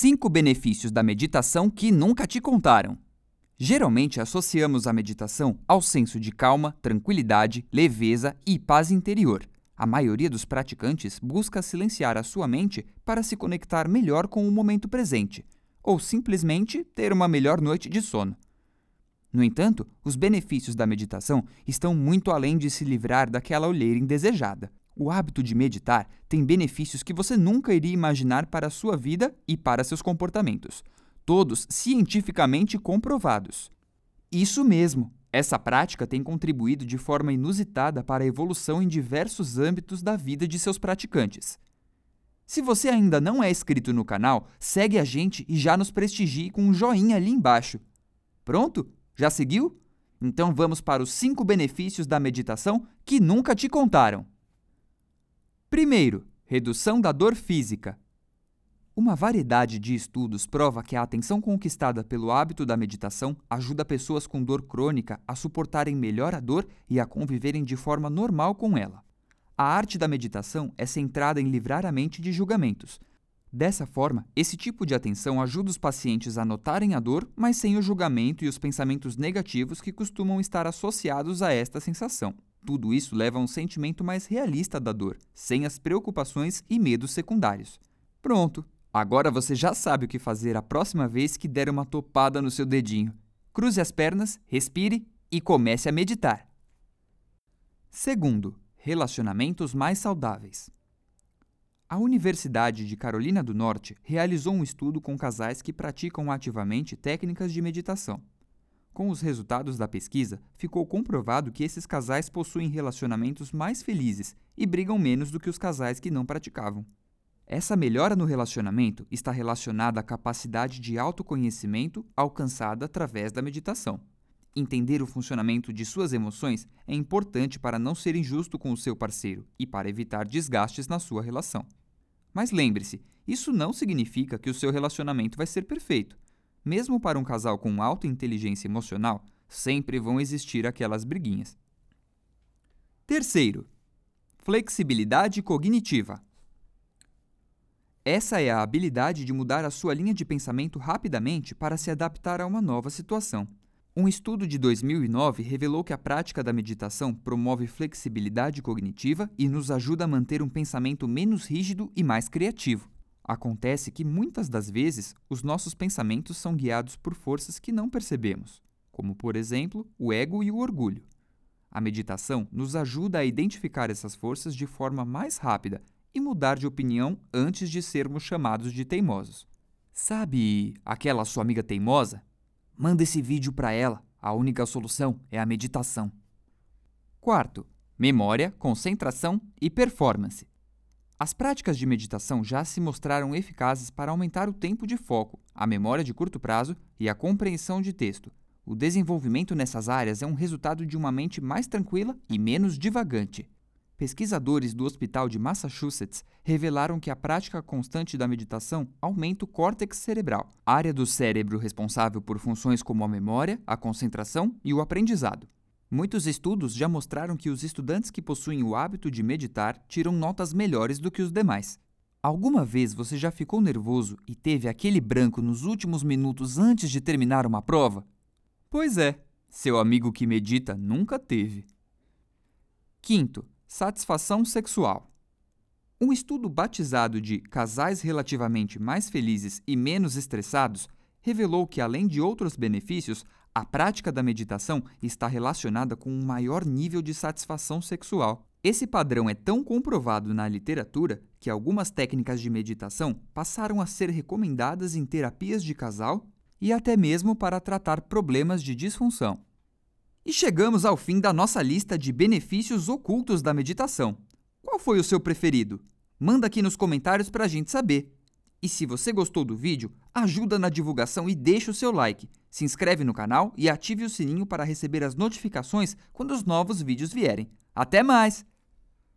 5 benefícios da meditação que nunca te contaram. Geralmente associamos a meditação ao senso de calma, tranquilidade, leveza e paz interior. A maioria dos praticantes busca silenciar a sua mente para se conectar melhor com o momento presente, ou simplesmente ter uma melhor noite de sono. No entanto, os benefícios da meditação estão muito além de se livrar daquela olheira indesejada. O hábito de meditar tem benefícios que você nunca iria imaginar para a sua vida e para seus comportamentos, todos cientificamente comprovados. Isso mesmo! Essa prática tem contribuído de forma inusitada para a evolução em diversos âmbitos da vida de seus praticantes. Se você ainda não é inscrito no canal, segue a gente e já nos prestigie com um joinha ali embaixo. Pronto? Já seguiu? Então vamos para os 5 benefícios da meditação que nunca te contaram. Primeiro, redução da dor física. Uma variedade de estudos prova que a atenção conquistada pelo hábito da meditação ajuda pessoas com dor crônica a suportarem melhor a dor e a conviverem de forma normal com ela. A arte da meditação é centrada em livrar a mente de julgamentos. Dessa forma, esse tipo de atenção ajuda os pacientes a notarem a dor, mas sem o julgamento e os pensamentos negativos que costumam estar associados a esta sensação. Tudo isso leva a um sentimento mais realista da dor, sem as preocupações e medos secundários. Pronto! Agora você já sabe o que fazer a próxima vez que der uma topada no seu dedinho. Cruze as pernas, respire e comece a meditar. Segundo, relacionamentos mais saudáveis. A Universidade de Carolina do Norte realizou um estudo com casais que praticam ativamente técnicas de meditação. Com os resultados da pesquisa, ficou comprovado que esses casais possuem relacionamentos mais felizes e brigam menos do que os casais que não praticavam. Essa melhora no relacionamento está relacionada à capacidade de autoconhecimento alcançada através da meditação. Entender o funcionamento de suas emoções é importante para não ser injusto com o seu parceiro e para evitar desgastes na sua relação. Mas lembre-se, isso não significa que o seu relacionamento vai ser perfeito. Mesmo para um casal com alta inteligência emocional, sempre vão existir aquelas briguinhas. Terceiro, flexibilidade cognitiva. Essa é a habilidade de mudar a sua linha de pensamento rapidamente para se adaptar a uma nova situação. Um estudo de 2009 revelou que a prática da meditação promove flexibilidade cognitiva e nos ajuda a manter um pensamento menos rígido e mais criativo. Acontece que muitas das vezes os nossos pensamentos são guiados por forças que não percebemos, como, por exemplo, o ego e o orgulho. A meditação nos ajuda a identificar essas forças de forma mais rápida e mudar de opinião antes de sermos chamados de teimosos. Sabe aquela sua amiga teimosa? Manda esse vídeo para ela. A única solução é a meditação. Quarto, memória, concentração e performance. As práticas de meditação já se mostraram eficazes para aumentar o tempo de foco, a memória de curto prazo e a compreensão de texto. O desenvolvimento nessas áreas é um resultado de uma mente mais tranquila e menos divagante. Pesquisadores do Hospital de Massachusetts revelaram que a prática constante da meditação aumenta o córtex cerebral, área do cérebro responsável por funções como a memória, a concentração e o aprendizado. Muitos estudos já mostraram que os estudantes que possuem o hábito de meditar tiram notas melhores do que os demais. Alguma vez você já ficou nervoso e teve aquele branco nos últimos minutos antes de terminar uma prova? Pois é, seu amigo que medita nunca teve. Quinto, satisfação sexual. Um estudo batizado de Casais Relativamente Mais Felizes e Menos Estressados revelou que, além de outros benefícios, a prática da meditação está relacionada com um maior nível de satisfação sexual. Esse padrão é tão comprovado na literatura que algumas técnicas de meditação passaram a ser recomendadas em terapias de casal e até mesmo para tratar problemas de disfunção. E chegamos ao fim da nossa lista de benefícios ocultos da meditação. Qual foi o seu preferido? Manda aqui nos comentários para a gente saber. E se você gostou do vídeo, ajuda na divulgação e deixa o seu like. Se inscreve no canal e ative o sininho para receber as notificações quando os novos vídeos vierem. Até mais!